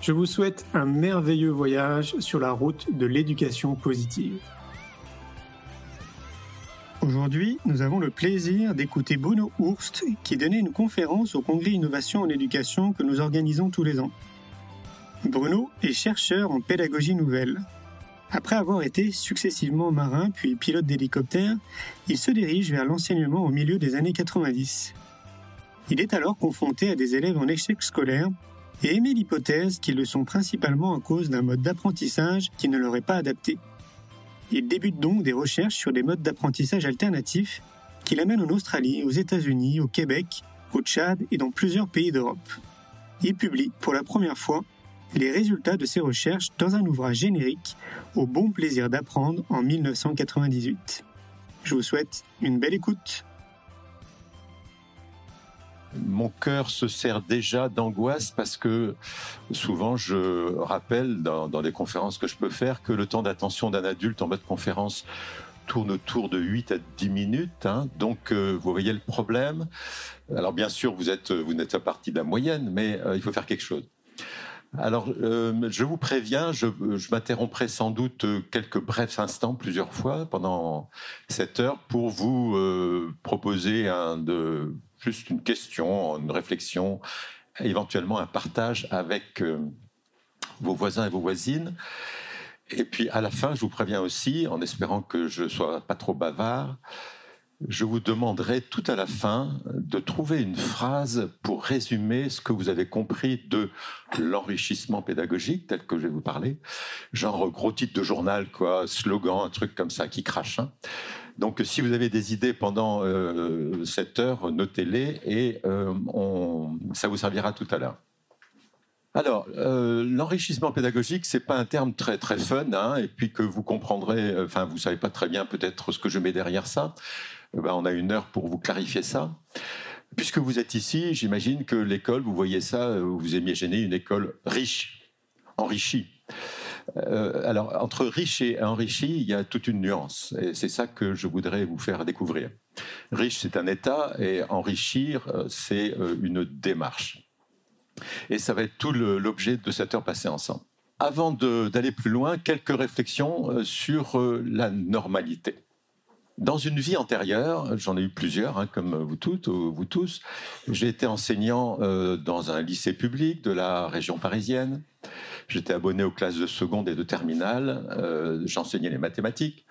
Je vous souhaite un merveilleux voyage sur la route de l'éducation positive. Aujourd'hui, nous avons le plaisir d'écouter Bruno Hurst qui donnait une conférence au Congrès Innovation en éducation que nous organisons tous les ans. Bruno est chercheur en pédagogie nouvelle. Après avoir été successivement marin puis pilote d'hélicoptère, il se dirige vers l'enseignement au milieu des années 90. Il est alors confronté à des élèves en échec scolaire et émet l'hypothèse qu'ils le sont principalement à cause d'un mode d'apprentissage qui ne leur est pas adapté. Il débute donc des recherches sur des modes d'apprentissage alternatifs qu'il amène en Australie, aux États-Unis, au Québec, au Tchad et dans plusieurs pays d'Europe. Il publie pour la première fois les résultats de ses recherches dans un ouvrage générique au bon plaisir d'apprendre en 1998. Je vous souhaite une belle écoute. Mon cœur se sert déjà d'angoisse parce que souvent je rappelle dans, les conférences que je peux faire que le temps d'attention d'un adulte en mode conférence tourne autour de 8 à 10 minutes. Hein. Donc, euh, vous voyez le problème. Alors, bien sûr, vous êtes, vous n'êtes pas partie de la moyenne, mais euh, il faut faire quelque chose. Alors, euh, je vous préviens, je, m'interromprai sans doute quelques brefs instants, plusieurs fois, pendant cette heure, pour vous proposer un de, juste une question, une réflexion, éventuellement un partage avec euh, vos voisins et vos voisines. Et puis, à la fin, je vous préviens aussi, en espérant que je ne sois pas trop bavard, je vous demanderai tout à la fin de trouver une phrase pour résumer ce que vous avez compris de l'enrichissement pédagogique tel que je vais vous parler. Genre gros titre de journal, quoi, slogan, un truc comme ça qui crache. Hein. Donc si vous avez des idées pendant euh, cette heure, notez-les et euh, ça vous servira tout à l'heure. Alors, euh, l'enrichissement pédagogique, c'est pas un terme très très fun, hein, et puis que vous comprendrez, enfin, vous savez pas très bien peut-être ce que je mets derrière ça. Eh ben, on a une heure pour vous clarifier ça. Puisque vous êtes ici, j'imagine que l'école, vous voyez ça, vous imaginez une école riche, enrichie. Euh, alors, entre riche et enrichi, il y a toute une nuance. Et c'est ça que je voudrais vous faire découvrir. Riche, c'est un état, et enrichir, euh, c'est une démarche. Et ça va être tout l'objet de cette heure passée ensemble. Avant d'aller plus loin, quelques réflexions sur la normalité. Dans une vie antérieure, j'en ai eu plusieurs, hein, comme vous toutes, vous tous, j'ai été enseignant euh, dans un lycée public de la région parisienne. J'étais abonné aux classes de seconde et de terminale. Euh, j'enseignais les mathématiques.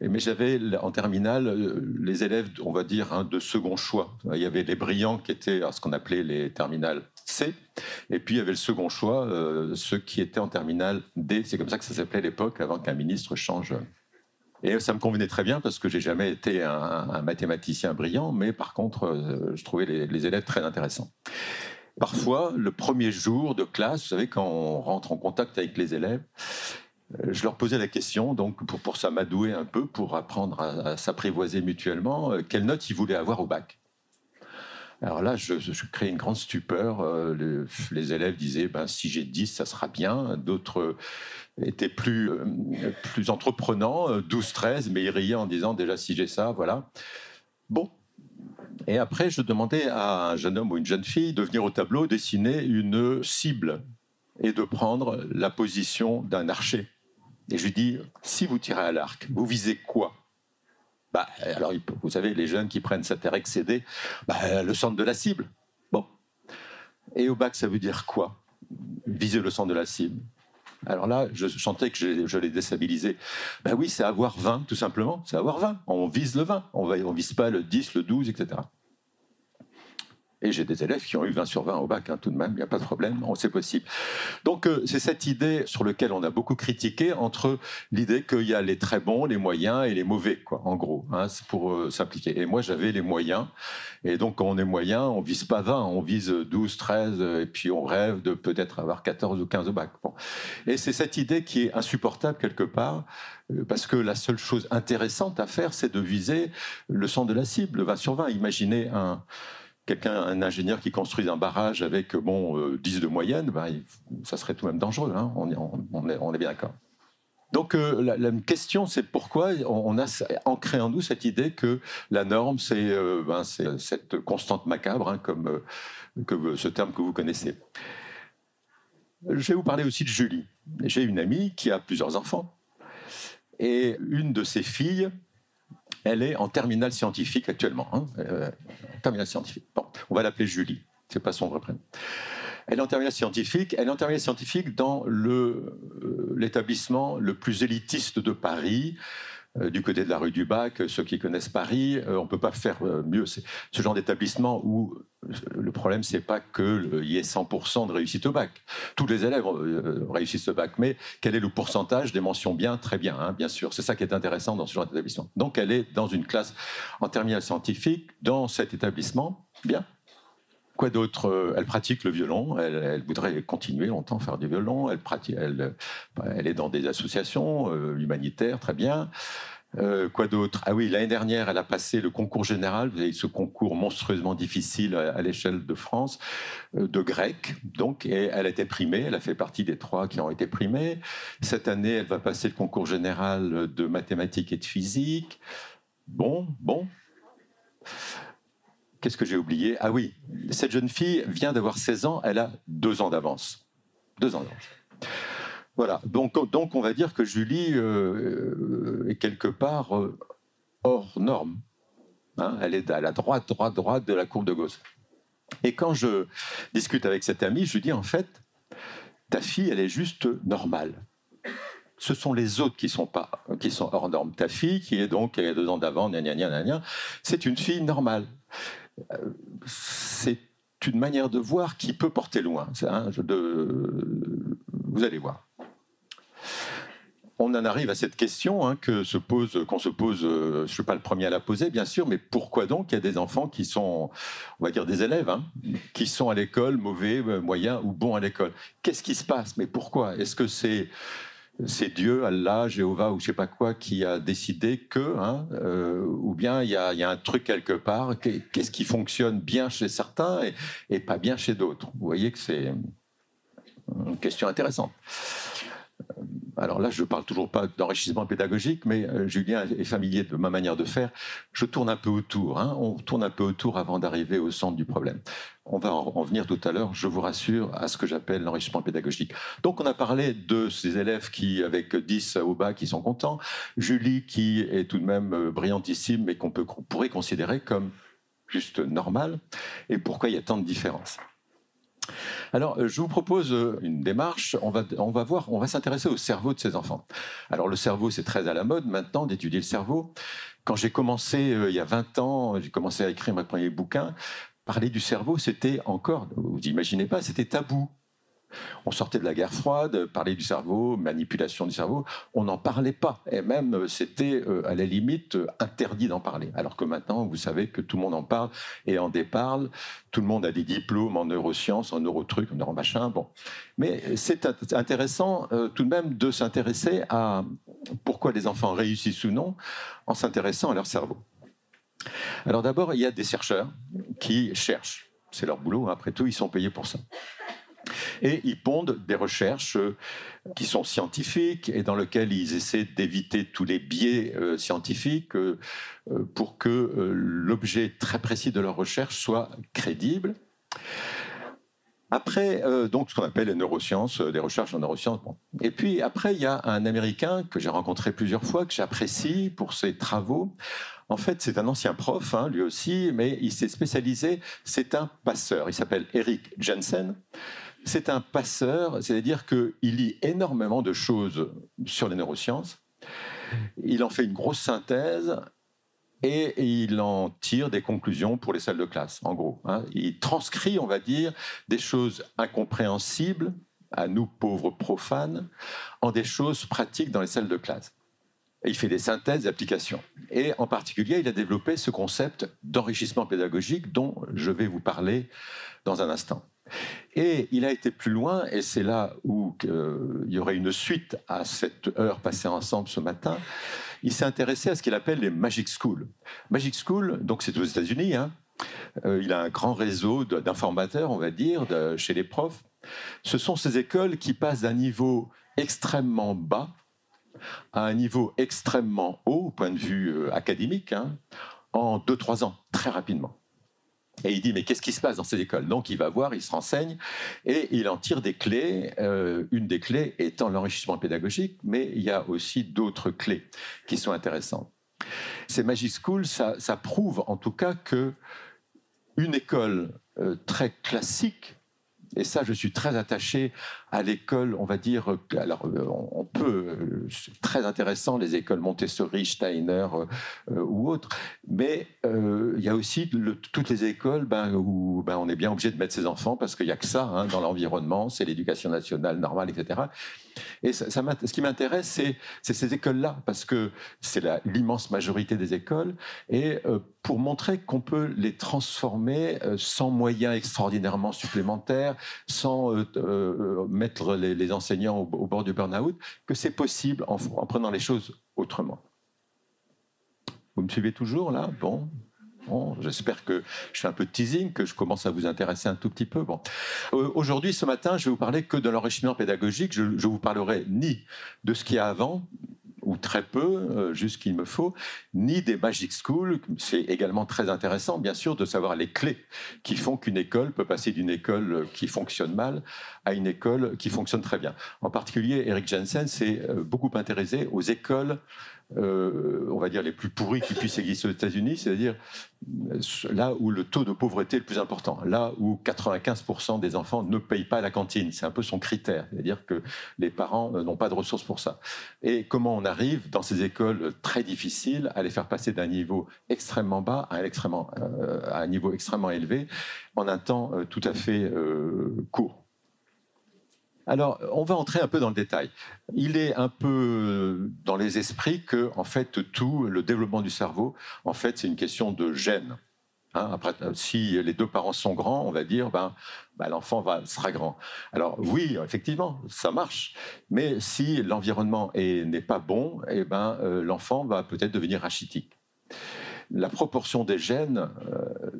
Mais j'avais en terminale euh, les élèves, on va dire, hein, de second choix. Il y avait les brillants qui étaient ce qu'on appelait les terminales C, et puis il y avait le second choix, ceux qui étaient en terminale D. C'est comme ça que ça s'appelait à l'époque, avant qu'un ministre change et ça me convenait très bien parce que j'ai jamais été un, mathématicien brillant, mais par contre, euh, je trouvais les, élèves très intéressants. Parfois, le premier jour de classe, vous savez, quand on rentre en contact avec les élèves, euh, je leur posais la question, donc pour, pour s'amadouer un peu, pour apprendre à, s'apprivoiser mutuellement, euh, quelle note ils voulaient avoir au bac. Alors là, je, je crée une grande stupeur. les, élèves disaient, ben, si j'ai 10, ça sera bien. D'autres était plus, euh, plus entreprenant, 12-13, euh, mais il riait en disant déjà si j'ai ça, voilà. Bon. Et après, je demandais à un jeune homme ou une jeune fille de venir au tableau dessiner une cible et de prendre la position d'un archer. Et je lui dis, si vous tirez à l'arc, vous visez quoi? Bah, alors, vous savez, les jeunes qui prennent sa terre excédée, bah, le centre de la cible. Bon. Et au bac, ça veut dire quoi? Viser le centre de la cible. Alors là, je sentais que je, je l'ai déstabilisé. Ben oui, c'est avoir 20, tout simplement. C'est avoir 20. On vise le 20. On ne vise pas le 10, le 12, etc. Et j'ai des élèves qui ont eu 20 sur 20 au bac, hein, tout de même, il n'y a pas de problème, c'est possible. Donc euh, c'est cette idée sur laquelle on a beaucoup critiqué, entre l'idée qu'il y a les très bons, les moyens et les mauvais, quoi, en gros, hein, pour euh, s'impliquer. Et moi j'avais les moyens, et donc quand on est moyen, on vise pas 20, on vise 12, 13, et puis on rêve de peut-être avoir 14 ou 15 au bac. Et c'est cette idée qui est insupportable quelque part, euh, parce que la seule chose intéressante à faire, c'est de viser le centre de la cible, 20 sur 20. Imaginez un quelqu'un, un ingénieur qui construit un barrage avec bon 10 euh, de moyenne, ben, ça serait tout de même dangereux. Hein. on, est, on, est, bien d'accord. Donc euh, la, question, c'est pourquoi on a ancré en nous cette idée que la norme, c'est euh, ben, cette constante macabre, hein, comme, ce terme que vous connaissez. Je vais vous parler aussi de Julie. J'ai une amie qui a plusieurs enfants. Et une de ses filles elle est en terminale scientifique actuellement. Hein, euh, terminale scientifique. Bon, on va l'appeler Julie. C'est pas son vrai prénom. Elle est en terminale scientifique. Elle est en terminale scientifique dans le euh, l'établissement le plus élitiste de Paris. Euh, du côté de la rue du Bac, ceux qui connaissent Paris, on ne peut pas faire mieux. C'est ce genre d'établissement où le problème, c'est pas qu'il y ait 100% de réussite au bac. Tous les élèves euh, réussissent au bac, mais quel est le pourcentage des mentions bien? Très bien, hein, bien sûr. C'est ça qui est intéressant dans ce genre d'établissement. Donc, elle est dans une classe en terminale scientifique, dans cet établissement. Bien. Quoi d'autre euh, Elle pratique le violon. Elle, voudrait continuer longtemps à faire du violon. Elle, elle est dans des associations euh, humanitaires, très bien. Euh, quoi d'autre? Ah oui, l'année dernière, elle a passé le concours général. Vous avez ce concours monstrueusement difficile à, l'échelle de France, euh, de grec. Donc, et elle a été primée. Elle a fait partie des trois qui ont été primés. Cette année, elle va passer le concours général de mathématiques et de physique. Bon, bon. Qu'est-ce que j'ai oublié? Ah oui, cette jeune fille vient d'avoir 16 ans. Elle a deux ans d'avance. Deux ans d'avance. Voilà, donc, donc on va dire que Julie euh, est quelque part euh, hors norme. Hein. elle est à la droite, droite, droite de la courbe de Gauss. Et quand je discute avec cette amie, je lui dis en fait, ta fille, elle est juste normale. Ce sont les autres qui sont pas, qui sont hors norme. Ta fille, qui est donc qui a deux ans d'avant, c'est une fille normale. C'est une manière de voir qui peut porter loin. Hein, vous allez voir on en arrive à cette question hein, que se pose, qu'on se pose. Euh, je ne suis pas le premier à la poser, bien sûr, mais pourquoi donc il y a des enfants qui sont, on va dire des élèves, hein, qui sont à l'école mauvais, euh, moyens ou bons à l'école? Qu'est-ce qui se passe? Mais pourquoi? Est-ce que c'est c'est Dieu, Allah, Jéhovah ou je sais pas quoi qui a décidé que, hein, euh, ou bien il y, a, un truc quelque part, qu'est-ce qui fonctionne bien chez certains et pas bien chez d'autres. Vous voyez que c'est une question intéressante alors là, je ne parle toujours pas d'enrichissement pédagogique, mais euh, Julien est familier de ma manière de faire. Je tourne un peu autour. Hein. on tourne un peu autour avant d'arriver au centre du problème. On va en, venir tout à l'heure, je vous rassure, à ce que j'appelle l'enrichissement pédagogique. Donc on a parlé de ces élèves qui, avec 10 au bas, qui sont contents. Julie, qui est tout de même euh, brillantissime, mais qu'on pourrait considérer comme juste normale. Et pourquoi il y a tant de différences? Alors, euh, je vous propose euh, une démarche. On va, on va voir, on va s'intéresser au cerveau de ces enfants. Alors, le cerveau, c'est très à la mode maintenant d'étudier le cerveau. Quand j'ai commencé, euh, il y a 20 ans, j'ai commencé à écrire mon premier bouquin, parler du cerveau, c'était encore, vous imaginez pas, c'était tabou. On sortait de la guerre froide, parler du cerveau, manipulation du cerveau, on n'en parlait pas. Et même, euh, c'était euh, à la limite euh, interdit d'en parler. Alors que maintenant, vous savez que tout le monde en parle et en déparle. Tout le monde a des diplômes en neurosciences, en neurotrucs, en neuromachin. Bon. Mais c'est intéressant tout de même de s'intéresser à pourquoi les enfants réussissent ou non en s'intéressant à leur cerveau. Alors d'abord, il y a des chercheurs qui cherchent. C'est leur boulot, après tout, ils sont payés pour ça. Et ils pondent des recherches euh, qui sont scientifiques et dans lesquelles ils essaient d'éviter tous les biais euh, scientifiques euh, pour que l'objet très précis de leur recherche soit crédible. Après, donc, ce qu'on appelle les neurosciences, des recherches en neurosciences. Et puis, après, il y a un Américain que j'ai rencontré plusieurs fois, que j'apprécie pour ses travaux. En fait, c'est un ancien prof, hein, lui aussi, mais il s'est spécialisé, c'est un passeur. Il s'appelle Eric Jensen. C'est un passeur, c'est-à-dire qu'il lit énormément de choses sur les neurosciences. Il en fait une grosse synthèse et il en tire des conclusions pour les salles de classe, en gros. Hein. Il transcrit, on va dire, des choses incompréhensibles à nous pauvres profanes en des choses pratiques dans les salles de classe. il fait des synthèses d'applications. Et en particulier, il a développé ce concept d'enrichissement pédagogique dont je vais vous parler dans un instant. Et il a été plus loin, et c'est là où il y aurait une suite à cette heure passée ensemble ce matin. Il s'est intéressé à ce qu'il appelle les Magic Schools. Magic School, donc c'est aux États-Unis. Hein. Euh, il a un grand réseau d'informateurs, on va dire, chez les profs. Ce sont ces écoles qui passent d'un niveau extrêmement bas à un niveau extrêmement haut, au point de vue euh, académique, hein, en 2-3 ans, très rapidement. Et il dit, mais qu'est-ce qui se passe dans ces écoles Donc il va voir, il se renseigne, et il en tire des clés, euh, une des clés étant l'enrichissement pédagogique, mais il y a aussi d'autres clés qui sont intéressantes. Ces Magic Schools, ça, prouve en tout cas que une école euh, très classique et ça, je suis très attaché à l'école, on va dire, alors euh, on peut, c'est très intéressant, les écoles Montessori, Steiner euh, ou autres, mais euh, il y a aussi toutes les écoles ben, où ben, on est bien obligé de mettre ses enfants parce qu'il n'y a que ça hein, dans l'environnement, c'est l'éducation nationale normale, etc. Et ce qui m'intéresse, c'est, ces écoles-là, parce que c'est l'immense majorité des écoles, et pour montrer qu'on peut les transformer sans moyens extraordinairement supplémentaires, sans mettre les, enseignants au, bord du burn-out, que c'est possible en, prenant les choses autrement. Vous me suivez toujours là? Bon, Bon, j'espère que je fais un peu de teasing, que je commence à vous intéresser un tout petit peu. Bon. Euh, aujourd'hui, ce matin, je vais vous parler que de l'enrichissement pédagogique. Je ne vous parlerai ni de ce qu'il y a avant, ou très peu, euh, juste ce qu'il me faut, ni des Magic Schools. C'est également très intéressant, bien sûr, de savoir les clés qui font qu'une école peut passer d'une école qui fonctionne mal à une école qui fonctionne très bien. En particulier, Eric Jensen s'est euh, beaucoup intéressé aux écoles euh, on va dire, les plus pourris qui puissent exister aux États-Unis, c'est-à-dire euh, là où le taux de pauvreté est le plus important, là où 95% des enfants ne payent pas la cantine. C'est un peu son critère, c'est-à-dire que les parents euh, n'ont pas de ressources pour ça. Et comment on arrive dans ces écoles très difficiles à les faire passer d'un niveau extrêmement bas à un, à un niveau extrêmement élevé en un temps tout à fait court. Alors, on va entrer un peu dans le détail. Il est un peu dans les esprits que, en fait, tout le développement du cerveau, en fait, c'est une question de gènes. Hein. après, si les deux parents sont grands, on va dire, ben, ben l'enfant sera grand. Alors oui, effectivement, ça marche. Mais si l'environnement n'est pas bon, eh ben, euh, l'enfant va peut-être devenir rachitique. La proportion des gènes euh,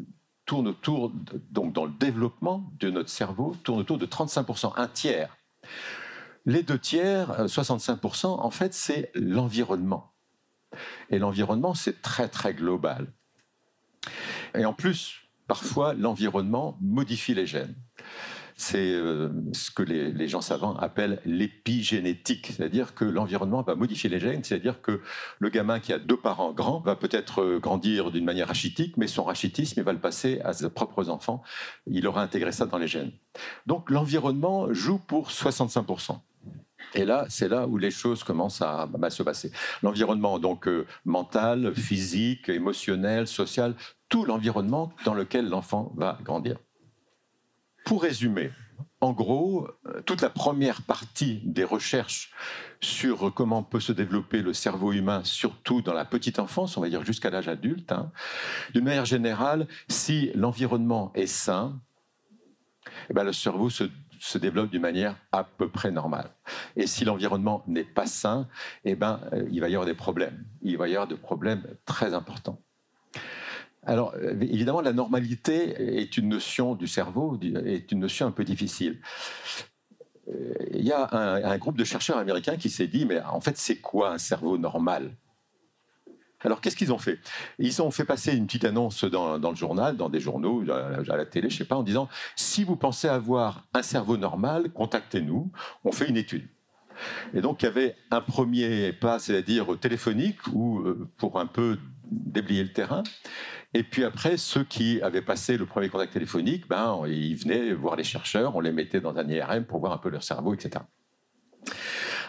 tourne autour, donc dans le développement de notre cerveau, tourne autour de 35%, un tiers. Les deux tiers, 65%, euh, en fait, c'est l'environnement. Et l'environnement, c'est très, très global. Et en plus, parfois, l'environnement modifie les gènes c'est euh, ce que les, gens savants appellent l'épigénétique, c'est-à-dire que l'environnement va modifier les gènes, c'est-à-dire que le gamin qui a deux parents grands va peut-être euh, grandir d'une manière rachitique, mais son rachitisme, va le passer à ses propres enfants, il aura intégré ça dans les gènes. Donc l'environnement joue pour 65%. Et là, c'est là où les choses commencent à, se passer. L'environnement, donc euh, mental, physique, émotionnel, social, tout l'environnement dans lequel l'enfant va grandir. Pour résumer, en gros, euh, toute la première partie des recherches sur comment peut se développer le cerveau humain, surtout dans la petite enfance, on va dire jusqu'à l'âge adulte, hein, d'une manière générale, si l'environnement est sain, eh ben le cerveau se, développe d'une manière à peu près normale. Et si l'environnement n'est pas sain, eh ben, euh, il va y avoir des problèmes. Il va y avoir des problèmes très importants. Alors, euh, évidemment, la normalité est une notion du cerveau, est une notion un peu difficile. Euh, il y a un, groupe de chercheurs américains qui s'est dit, mais en fait, c'est quoi un cerveau normal? Alors, qu'est-ce qu'ils ont fait? Ils ont fait passer une petite annonce dans, le journal, dans des journaux, à la télé, je ne sais pas, en disant si vous pensez avoir un cerveau normal, contactez-nous, on fait une étude. Et donc, il y avait un premier pas, c'est-à-dire téléphonique, où, euh, pour un peu déblayer le terrain. Et puis après, ceux qui avaient passé le premier contact téléphonique, ben, ils venaient voir les chercheurs, on les mettait dans un IRM pour voir un peu leur cerveau, etc.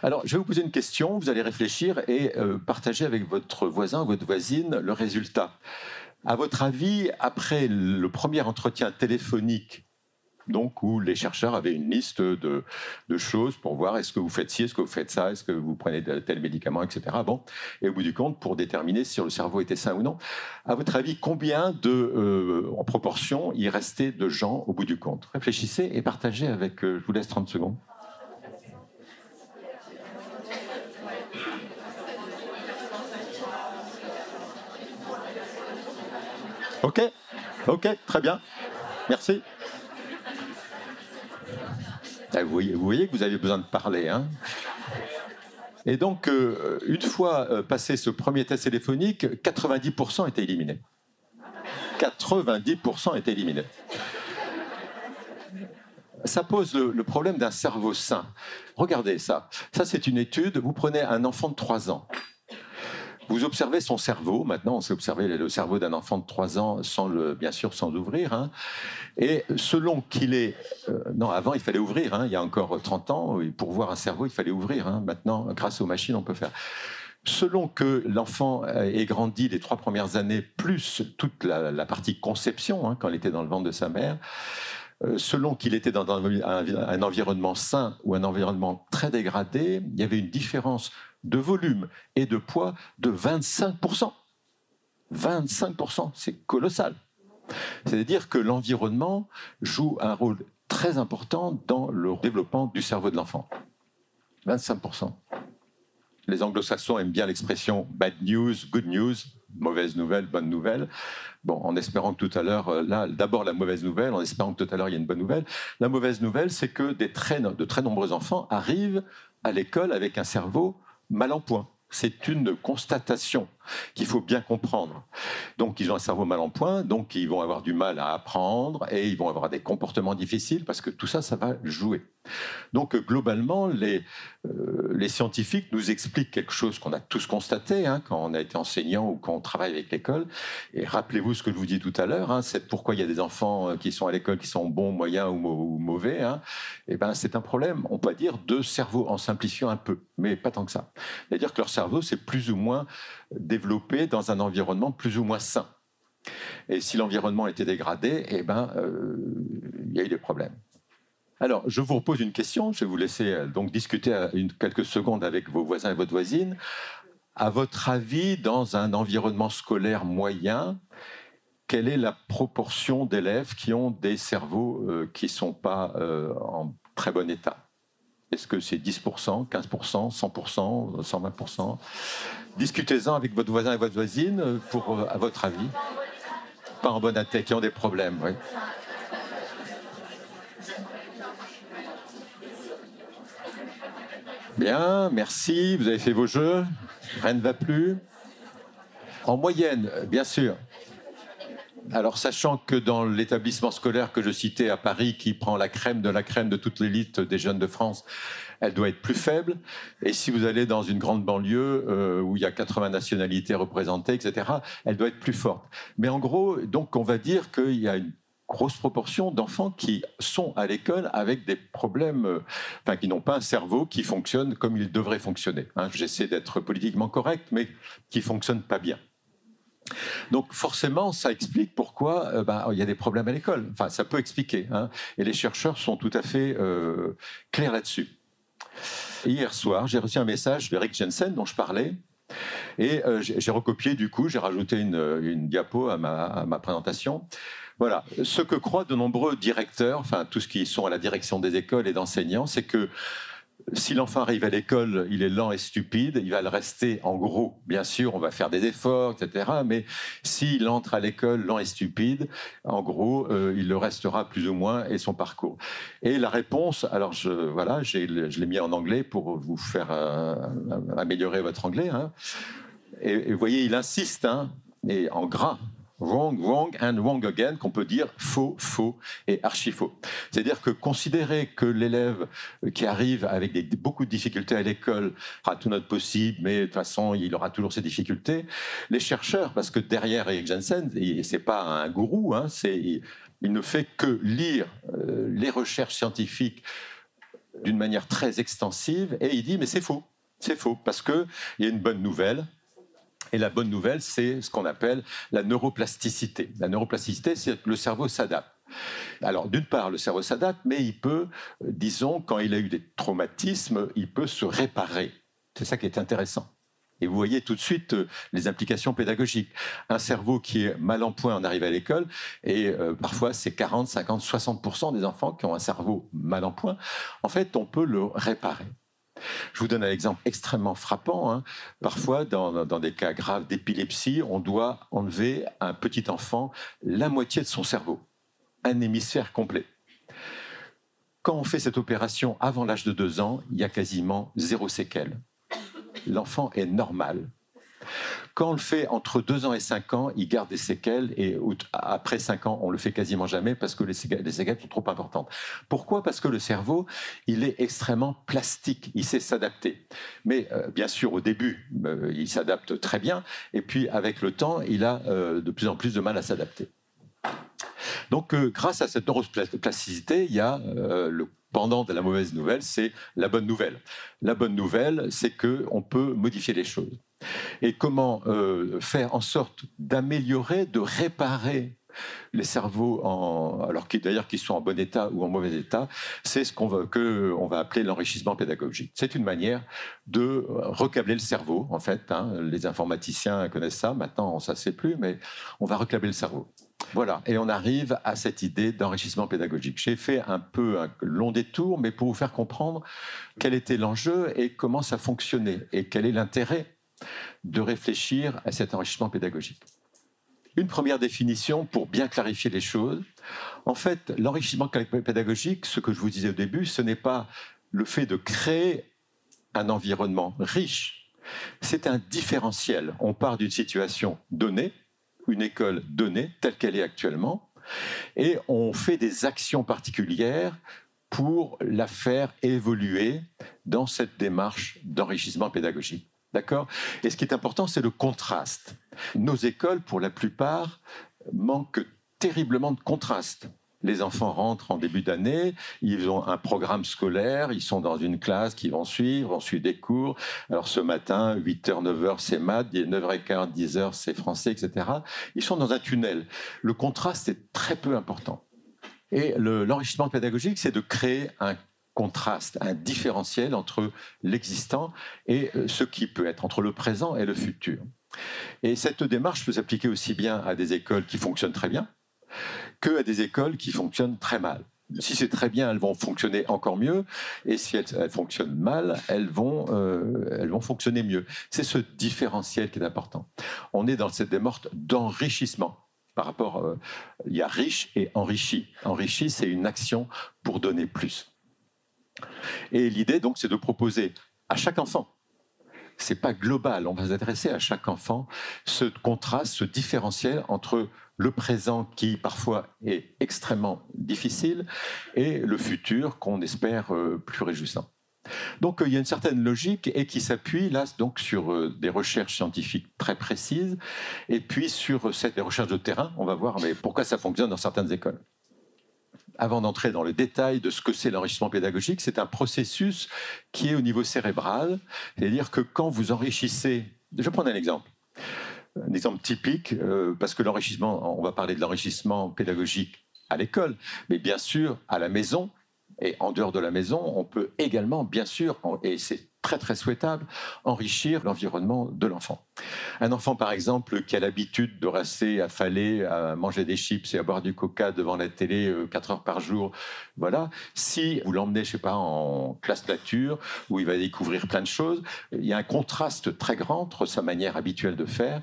Alors, je vais vous poser une question, vous allez réfléchir et euh, partager avec votre voisin, votre voisine, le résultat. À votre avis, après le premier entretien téléphonique donc où les chercheurs avaient une liste de, choses pour voir est-ce que vous faites ci, est-ce que vous faites ça, est-ce que vous prenez tel médicament, etc. Bon, et au bout du compte, pour déterminer si le cerveau était sain ou non. À votre avis, combien de, euh, en proportion, il restait de gens au bout du compte? Réfléchissez et partagez avec. Euh, je vous laisse 30 secondes. Ok, ok, très bien. Merci. Ah, vous voyez, que vous avez besoin de parler. Hein et donc, euh, une fois euh, passé ce premier test téléphonique, 90% étaient éliminés. 90% étaient éliminés. Ça pose le problème d'un cerveau sain. Regardez ça. Ça, c'est une étude. Vous prenez un enfant de 3 ans. Vous observez son cerveau. Maintenant, on sait observer le cerveau d'un enfant de 3 ans bien sûr, sans ouvrir. Hein. Et selon qu'il est, euh, non, avant il fallait ouvrir. Hein. il y a encore 30 ans, pour voir un cerveau, il fallait ouvrir. Hein. Maintenant, grâce aux machines, on peut faire. Selon que l'enfant ait grandi les trois premières années, plus toute la, partie conception, quand il était dans le ventre de sa mère, selon qu'il était dans un, environnement sain ou un environnement très dégradé, il y avait une différence de volume et de poids de 25%. 25%, c'est colossal. C'est-à-dire que l'environnement joue un rôle très important dans le développement du cerveau de l'enfant. 25%. Les anglo-saxons aiment bien l'expression bad news, good news, mauvaise nouvelle, bonne nouvelle. Bon, en espérant que tout à l'heure, euh, là, d'abord la mauvaise nouvelle, en espérant que tout à l'heure il y ait une bonne nouvelle. La mauvaise nouvelle, c'est que des de très nombreux enfants arrivent à l'école avec un cerveau mal en point. C'est une constatation qu'il faut bien comprendre. Donc, ils ont un cerveau mal en point, donc ils vont avoir du mal à apprendre et ils vont avoir des comportements difficiles parce que tout ça, ça va jouer. Donc, globalement, les, euh, scientifiques nous expliquent quelque chose qu'on a tous constaté hein, quand on a été enseignant ou quand on travaille avec l'école. Et rappelez-vous ce que je vous dis tout à l'heure, hein, c'est pourquoi il y a des enfants euh, qui sont à l'école qui sont bons, moyens ou, mauvais. Hein. Et eh ben, c'est un problème, on peut dire, de cerveau en simplifiant un peu, mais pas tant que ça. C'est-à-dire que leur cerveau, c'est plus ou moins développé dans un environnement plus ou moins sain. Et si l'environnement était dégradé, eh ben, euh, il y a eu des problèmes. Alors, je vous repose une question. Je vais vous laisser euh, donc discuter euh, quelques secondes avec vos voisins et votre voisine. À votre avis, dans un environnement scolaire moyen, quelle est la proportion d'élèves qui ont des cerveaux qui ne sont pas en très bon état? Est-ce que c'est 10%, 15%, 100%, 120% Discutez-en avec votre voisin et votre voisine pour, à votre avis. Pas en bonne tête, qui ont des problèmes, oui. Bien, merci, vous avez fait vos jeux, rien ne va plus. En moyenne, bien sûr. Alors, sachant que dans l'établissement scolaire que je citais à Paris, qui prend la crème de la crème de toute l'élite des jeunes de France, elle doit être plus faible. Et si vous allez dans une grande banlieue euh, où il y a 80 nationalités représentées, etc., elle doit être plus forte. Mais en gros, donc, on va dire qu'il y a une grosse proportion d'enfants qui sont à l'école avec des problèmes, euh, enfin qui n'ont pas un cerveau qui fonctionne comme il devrait fonctionner. Hein. J'essaie d'être politiquement correct, mais qui fonctionne pas bien. Donc forcément, ça explique pourquoi euh, ben, il y a des problèmes à l'école. Enfin, ça peut expliquer. Hein. Et les chercheurs sont tout à fait euh, clairs là-dessus. Hier soir, j'ai reçu un message de Rick Jensen dont je parlais. Et j'ai recopié du coup, j'ai rajouté une, diapo à ma présentation. Voilà. Ce que croient de nombreux directeurs, enfin tous qui sont à la direction des écoles et d'enseignants, c'est que si l'enfant arrive à l'école, il est lent et stupide, il va le rester en gros. Bien sûr, on va faire des efforts, etc. Mais s'il entre à l'école lent et stupide, en gros, euh, il le restera plus ou moins et son parcours. Et la réponse, alors je, voilà, je l'ai mis en anglais pour vous faire euh, améliorer votre anglais. Hein. Et, vous voyez, il insiste, hein, et en gras, wrong, wrong and wrong again, qu'on peut dire faux, faux et archi faux. C'est-à-dire que considérer que l'élève qui arrive avec beaucoup de difficultés à l'école fera tout notre possible, mais de toute façon, il aura toujours ses difficultés. Les chercheurs, parce que derrière Eric Jensen, c'est pas un gourou, hein, il ne fait que lire euh, les recherches scientifiques d'une manière très extensive et il dit mais c'est faux. C'est faux parce qu'il y a une bonne nouvelle, et la bonne nouvelle, c'est ce qu'on appelle la neuroplasticité. La neuroplasticité, c'est que le cerveau s'adapte. Alors, d'une part, le cerveau s'adapte, mais il peut, euh, disons, quand il a eu des traumatismes, il peut se réparer. C'est ça qui est intéressant. Et vous voyez tout de suite euh, les implications pédagogiques. Un cerveau qui est mal en point en arrivant à l'école, et euh, parfois c'est 40, 50, 60% des enfants qui ont un cerveau mal en point, en fait, on peut le réparer. Je vous donne un exemple extrêmement frappant. Hein. Parfois, dans, des cas graves d'épilepsie, on doit enlever à un petit enfant la moitié de son cerveau, un hémisphère complet. Quand on fait cette opération avant l'âge de deux ans, il y a quasiment zéro séquelle. L'enfant est normal. Quand on le fait entre 2 ans et 5 ans, il garde des séquelles et après 5 ans, on le fait quasiment jamais parce que les séquelles, sont trop importantes. Pourquoi? Parce que le cerveau, il est extrêmement plastique, il sait s'adapter. Mais euh, bien sûr, au début, euh, il s'adapte très bien et puis avec le temps, il a euh, de plus en plus de mal à s'adapter. Donc, grâce à cette neuroplasticité, il y a le pendant de la mauvaise nouvelle, c'est la bonne nouvelle. La bonne nouvelle, c'est qu'on peut modifier les choses. Et comment euh, faire en sorte d'améliorer, de réparer les cerveaux, alors d'ailleurs qu'ils soient en bon état ou en mauvais état, c'est ce qu'on va, que va appeler l'enrichissement pédagogique. C'est une manière de recabler le cerveau, en fait. Hein. Les informaticiens connaissent ça, maintenant ça ne sait plus, mais on va recabler le cerveau. Voilà, et on arrive à cette idée d'enrichissement pédagogique. J'ai fait un peu un long détour, mais pour vous faire comprendre quel était l'enjeu et comment ça fonctionnait et quel est l'intérêt de réfléchir à cet enrichissement pédagogique. Une première définition pour bien clarifier les choses. En fait, l'enrichissement pédagogique, ce que je vous disais au début, ce n'est pas le fait de créer un environnement riche, c'est un différentiel. On part d'une situation donnée, une école donnée, telle qu'elle est actuellement, et on fait des actions particulières pour la faire évoluer dans cette démarche d'enrichissement pédagogique. D'accord? Et ce qui est important, c'est le contraste. Nos écoles, pour la plupart, manquent terriblement de contraste. Les enfants rentrent en début d'année, ils ont un programme scolaire, ils sont dans une classe qui vont suivre, vont suivre des cours. Alors ce matin, 8h, 9h, c'est maths, 9h15, 10h, c'est français, etc. Ils sont dans un tunnel. Le contraste est très peu important. Et l'enrichissement pédagogique, c'est de créer un contraste, un différentiel entre l'existant et euh, ce qui peut être, entre le présent et le futur. Et cette démarche peut s'appliquer aussi bien à des écoles qui fonctionnent très bien que à des écoles qui fonctionnent très mal. Si c'est très bien, elles vont fonctionner encore mieux, et si elles, fonctionnent mal, elles vont, euh, elles vont fonctionner mieux. C'est ce différentiel qui est important. On est dans cette démarche d'enrichissement par rapport, euh, il y a riche et enrichi. Enrichi, c'est une action pour donner plus. Et l'idée, donc, c'est de proposer à chaque enfant, c'est pas global, on va s'adresser à chaque enfant, ce contraste, ce différentiel entre le présent qui parfois est extrêmement difficile et le futur qu'on espère euh, plus réjouissant. Donc il y a une certaine logique et qui s'appuie là donc sur euh, des recherches scientifiques très précises et puis sur cette, des recherches de terrain. On va voir mais pourquoi ça fonctionne dans certaines écoles avant d'entrer dans le détail de ce que c'est l'enrichissement pédagogique, c'est un processus qui est au niveau cérébral. C'est-à-dire que quand vous enrichissez, je vais prendre un exemple, un exemple typique, euh, parce que l'enrichissement, on va parler de l'enrichissement pédagogique à l'école, mais bien sûr à la maison, et en dehors de la maison, on peut également, bien sûr, et c'est très très souhaitable, enrichir l'environnement de l'enfant. Un enfant, par exemple, qui a l'habitude de rester affalé à manger des chips et à boire du coca devant la télé 4 euh, heures par jour, voilà, si vous l'emmenez, je sais pas, en classe nature, où il va découvrir plein de choses, il y a un contraste très grand entre sa manière habituelle de faire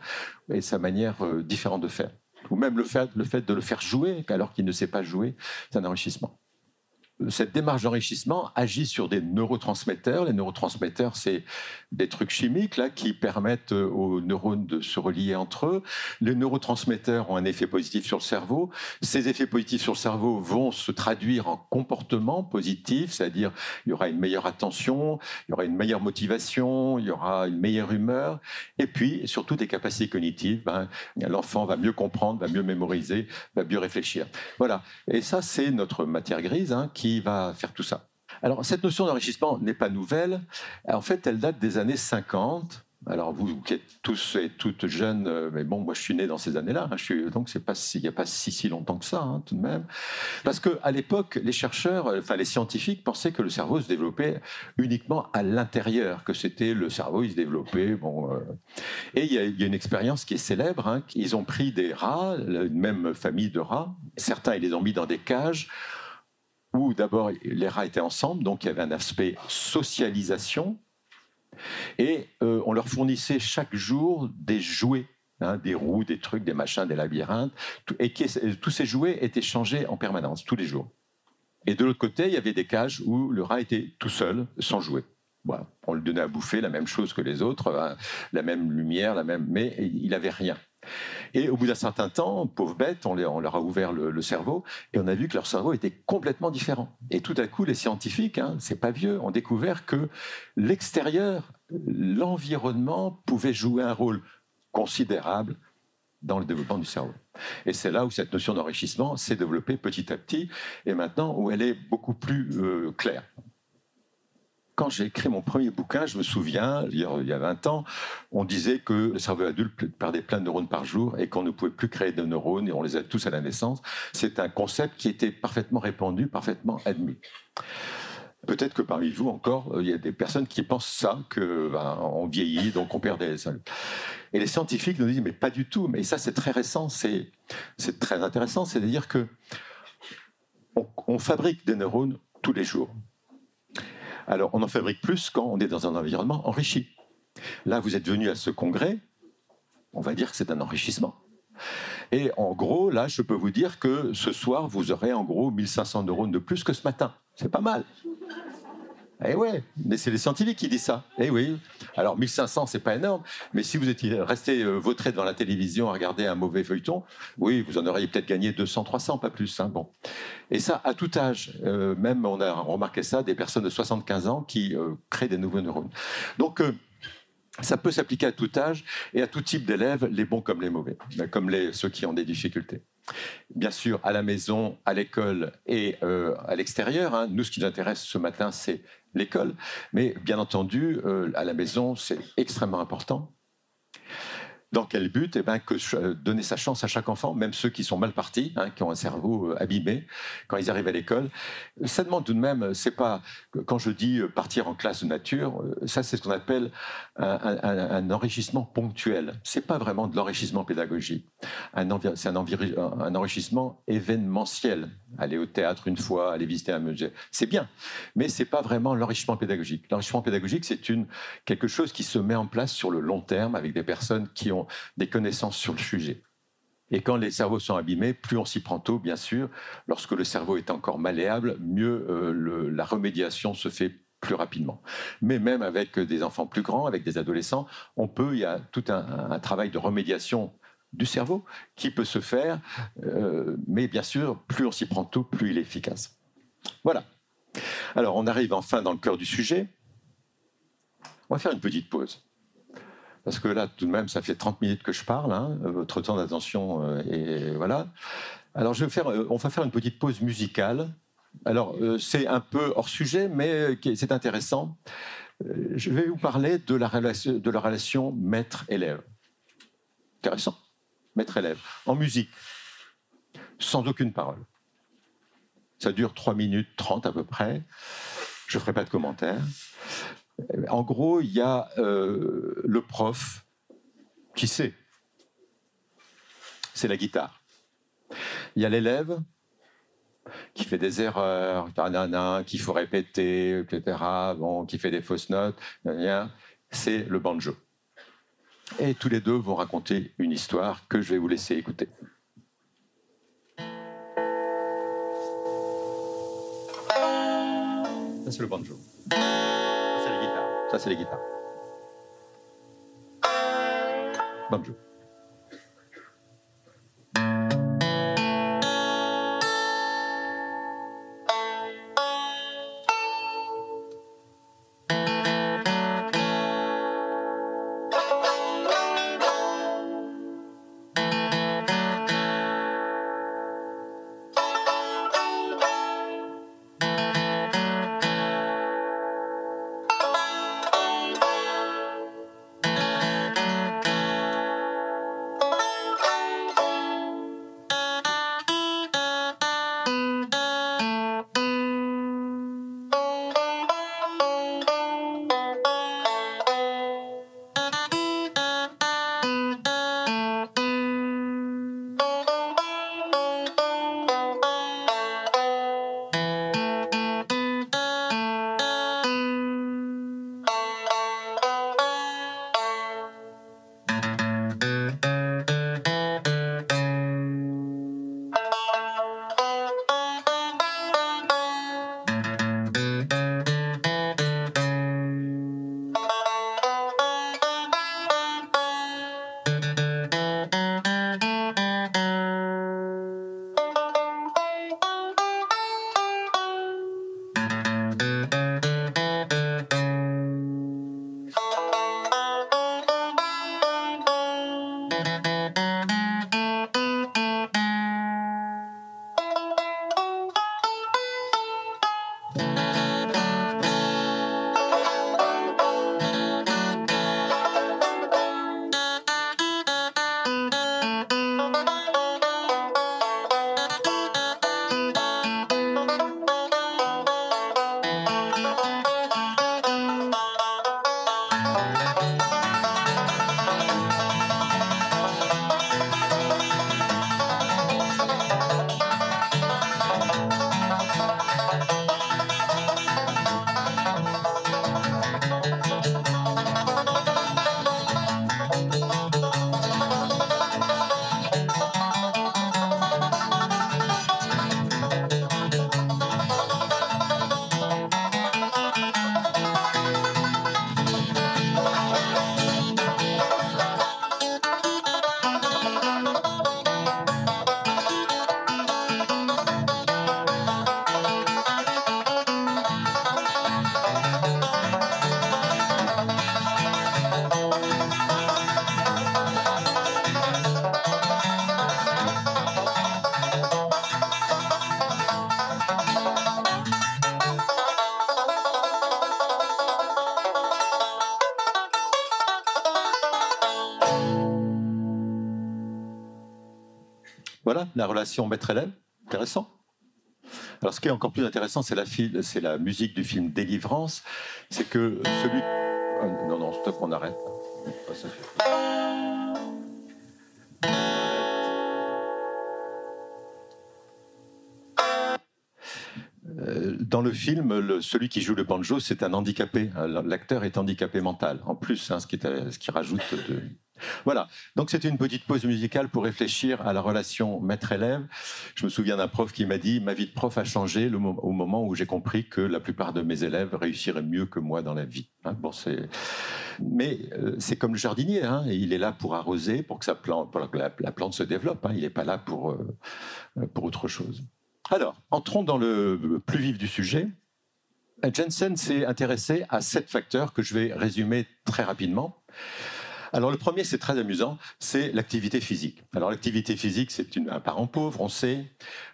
et sa manière euh, différente de faire. Ou même le fait de le faire jouer alors qu'il ne sait pas jouer, c'est un enrichissement. Cette démarche d'enrichissement agit sur des neurotransmetteurs. Les neurotransmetteurs, c'est des trucs chimiques là qui permettent euh, aux neurones de se relier entre eux. Les neurotransmetteurs ont un effet positif sur le cerveau. Ces effets positifs sur le cerveau vont se traduire en comportement positif, c'est-à-dire il y aura une meilleure attention, il y aura une meilleure motivation, il y aura une meilleure humeur, et puis surtout des capacités cognitives. Ben, l'enfant va mieux comprendre, va mieux mémoriser, va mieux réfléchir. Voilà. Et ça, c'est notre matière grise hein, qui va faire tout ça. Alors, cette notion d'enrichissement n'est pas nouvelle. En fait, elle date des années 50. Alors, vous qui êtes tous et toutes jeunes, euh, mais bon, moi je suis né dans ces années-là, hein, donc c'est pas, il n'y a pas si, si longtemps que ça, hein, tout de même. Parce qu'à l'époque, les chercheurs, euh, enfin les scientifiques pensaient que le cerveau se développait uniquement à l'intérieur, que c'était le cerveau, il se développait. Bon, euh. Et il y, a, une expérience qui est célèbre. Hein, ils ont pris des rats, une même famille de rats, certains ils les ont mis dans des cages où d'abord les rats étaient ensemble, donc il y avait un aspect socialisation, et euh, on leur fournissait chaque jour des jouets, hein, des roues, des trucs, des machins, des labyrinthes, et tous ces jouets étaient changés en permanence, tous les jours. Et de l'autre côté, il y avait des cages où le rat était tout seul, sans jouet. on lui donnait à bouffer la même chose que les autres, hein, la même lumière, la même, mais il n'avait rien. Et au bout d'un certain temps, pauvres bêtes, on, leur a ouvert le, cerveau et on a vu que leur cerveau était complètement différent. Et tout à coup, les scientifiques, hein, c'est pas vieux, ont découvert que l'extérieur, l'environnement pouvait jouer un rôle considérable dans le développement du cerveau. Et c'est là où cette notion d'enrichissement s'est développée petit à petit, et maintenant où elle est beaucoup plus euh, claire quand j'ai écrit mon premier bouquin, je me souviens, il y a 20 ans, on disait que le cerveau adulte perdait plein de neurones par jour et qu'on ne pouvait plus créer de neurones et on les a tous à la naissance. C'est un concept qui était parfaitement répandu, parfaitement admis. Peut-être que parmi vous encore, euh, il y a des personnes qui pensent ça, qu'on ben, vieillit, donc on perd des... Et les scientifiques nous disent, mais pas du tout. Mais ça, c'est très récent, c'est très intéressant. C'est-à-dire que on fabrique des neurones tous les jours. Alors, on en fabrique plus quand on est dans un environnement enrichi. Là, vous êtes venu à ce congrès, on va dire que c'est un enrichissement. Et en gros, là, je peux vous dire que ce soir, vous aurez en gros 1500 neurones de plus que ce matin. C'est pas mal. Eh ouais, mais c'est les scientifiques qui disent ça. Eh oui. Alors 1500, c'est pas énorme, mais si vous étiez resté euh, vautré devant la télévision à regarder un mauvais feuilleton, oui, vous en auriez peut-être gagné 200, 300, pas plus. Hein, bon. Et ça, à tout âge. Euh, même, on a remarqué ça, des personnes de 75 ans qui euh, créent des nouveaux neurones. Donc, ça peut s'appliquer à tout âge et à tout type d'élèves, les bons comme les mauvais, comme ceux qui ont des difficultés. Bien sûr, à la maison, à l'école et à l'extérieur. Hein. Nous, ce qui nous intéresse ce matin, c'est l'école. Mais bien entendu, euh, à la maison, c'est extrêmement important. Dans quel but? Eh que euh, donner sa chance à chaque enfant, même ceux qui sont mal partis, hein, qui ont un cerveau euh, abîmé quand ils arrivent à l'école. Ça demande tout de même, c'est pas quand je dis partir en classe de nature, ça c'est ce qu'on appelle un, enrichissement ponctuel. C'est pas vraiment de l'enrichissement pédagogique. C'est un, un enrichissement événementiel. Aller au théâtre une fois, aller visiter un musée, c'est bien, mais c'est pas vraiment l'enrichissement pédagogique. L'enrichissement pédagogique, c'est quelque chose qui se met en place sur le long terme avec des personnes qui ont des connaissances sur le sujet. Et quand les cerveaux sont abîmés, plus on s'y prend tôt, bien sûr. Lorsque le cerveau est encore malléable, mieux euh, la remédiation se fait plus rapidement. Mais même avec des enfants plus grands, avec des adolescents, on peut, il y a tout un, travail de remédiation du cerveau qui peut se faire, euh, mais bien sûr, plus on s'y prend tôt, plus il est efficace. Voilà. Alors, on arrive enfin dans le cœur du sujet. On va faire une petite pause parce que là, tout de même, ça fait 30 minutes que je parle, hein, votre temps d'attention, euh, voilà. Alors, euh, on va faire une petite pause musicale. Alors, euh, c'est un peu hors sujet, mais c'est intéressant. Je vais vous parler de la relation, de la relation maître-élève. Intéressant. Maître-élève. En musique, sans aucune parole. Ça dure 3 minutes 30 à peu près. Je ne ferai pas de commentaires. En gros, il y a euh, le prof qui sait. C'est la guitare. Il y a l'élève qui fait des erreurs, qu'il faut répéter, etc., bon, qui fait des fausses notes. C'est le banjo. Et tous les deux vont raconter une histoire que je vais vous laisser écouter. C'est le banjo. Ça, c'est les guitares. Banjo. La relation maître-élève, intéressant. Alors, ce qui est encore plus intéressant, c'est la, c'est la musique du film Délivrance. C'est que celui. Ah, non, non, stop, on arrête. Euh, dans le film, celui qui joue le banjo, c'est un handicapé. L'acteur est handicapé mental, en plus, hein, ce, qui ce qui rajoute de, voilà, donc c'était une petite pause musicale pour réfléchir à la relation maître-élève. Je me souviens d'un prof qui m'a dit ma vie de prof a changé au moment où j'ai compris que la plupart de mes élèves réussiraient mieux que moi dans la vie. Hein, bon, Mais euh, c'est comme le jardinier, hein, il est là pour arroser, pour que, sa plante, la, plante se développe. Hein, il n'est pas là pour, euh, pour autre chose. Alors, entrons dans le plus vif du sujet. Jensen s'est intéressé à sept facteurs que je vais résumer très rapidement. Alors le premier, c'est très amusant, c'est l'activité physique. Alors l'activité physique, c'est un parent pauvre, on sait.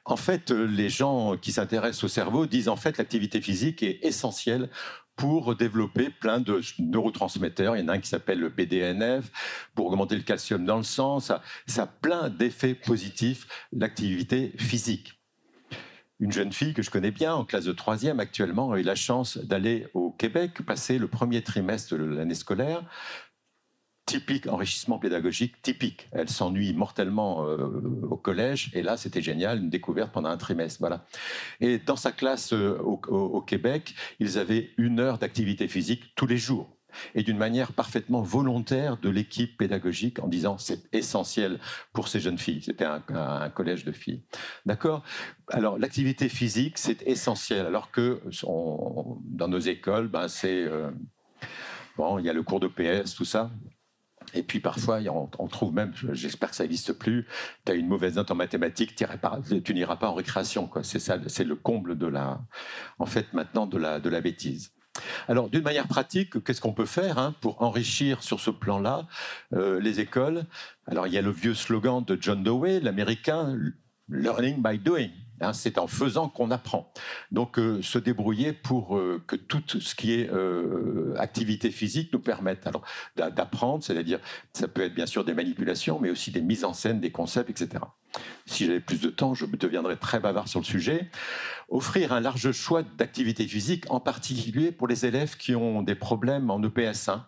En fait, euh, les gens qui s'intéressent au cerveau disent en fait l'activité physique est essentielle pour développer plein de neurotransmetteurs. Il y en a un qui s'appelle le BDNF, pour augmenter le calcium dans le sang. Ça, ça a plein d'effets positifs, l'activité physique. Une jeune fille que je connais bien, en classe de troisième actuellement, a eu la chance d'aller au Québec, passer le premier trimestre de l'année scolaire typique, enrichissement pédagogique typique. Elle s'ennuie mortellement euh, au collège, et là, c'était génial, une découverte pendant un trimestre. Voilà. Et dans sa classe euh, au, Québec, ils avaient une heure d'activité physique tous les jours. et d'une manière parfaitement volontaire de l'équipe pédagogique en disant c'est essentiel pour ces jeunes filles. C'était un, collège de filles. D'accord? Alors l'activité physique, c'est essentiel, alors que dans nos écoles, ben, c'est... Euh, bon, il y a le cours de PS, tout ça. Et puis parfois, on, trouve même, j'espère que ça n'existe plus, tu as une mauvaise note en mathématiques, tu n'iras pas en récréation. C'est ça, c'est le comble de la, en fait, maintenant de la, de la bêtise. Alors, d'une manière pratique, qu'est-ce qu'on peut faire hein, pour enrichir sur ce plan-là euh, les écoles? Alors, il y a le vieux slogan de John Dewey, l'américain, Learning by Doing. Hein, c'est en faisant qu'on apprend. Donc, euh, se débrouiller pour euh, que tout ce qui est euh, activité physique nous permette alors d'apprendre, c'est-à-dire ça peut être bien sûr des manipulations, mais aussi des mises en scène, des concepts, etc. Si j'avais plus de temps, je deviendrais très bavard sur le sujet. Offrir un large choix d'activités physiques, en particulier pour les élèves qui ont des problèmes en EPS1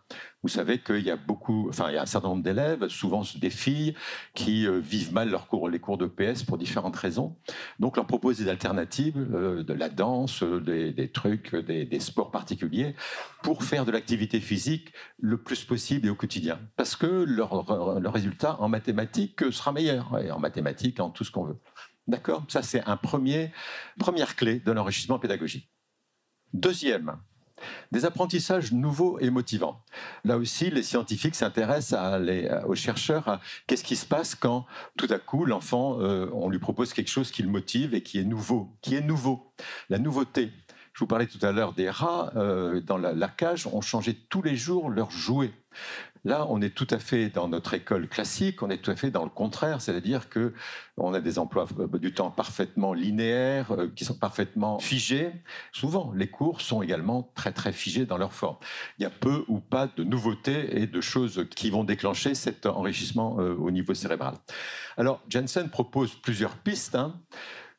vous savez qu'il y a beaucoup, enfin, il y a un certain nombre d'élèves, souvent des filles, qui euh, vivent mal leurs cours, les cours de PS pour différentes raisons. Donc, leur proposer des alternatives, euh, de la danse, euh, des, trucs, des, sports particuliers, pour faire de l'activité physique le plus possible et au quotidien. Parce que leur, leur résultat en mathématiques sera meilleur, et en mathématiques, en tout ce qu'on veut. D'accord? Ça, c'est un premier, première clé de l'enrichissement pédagogique. Deuxième, des apprentissages nouveaux et motivants. Là aussi, les scientifiques s'intéressent aux chercheurs qu'est-ce qui se passe quand tout à coup l'enfant, euh, on lui propose quelque chose qui le motive et qui est nouveau, qui est nouveau. La nouveauté. Je vous parlais tout à l'heure des rats euh, dans la, cage, on changeait tous les jours leurs jouets. Là, on est tout à fait dans notre école classique, on est tout à fait dans le contraire, c'est-à-dire que on a des emplois euh, du temps parfaitement linéaires, euh, qui sont parfaitement figés. Souvent, les cours sont également très très figés dans leur forme. Il y a peu ou pas de nouveautés et de choses qui vont déclencher cet enrichissement euh, au niveau cérébral. Alors, Jensen propose plusieurs pistes. Hein,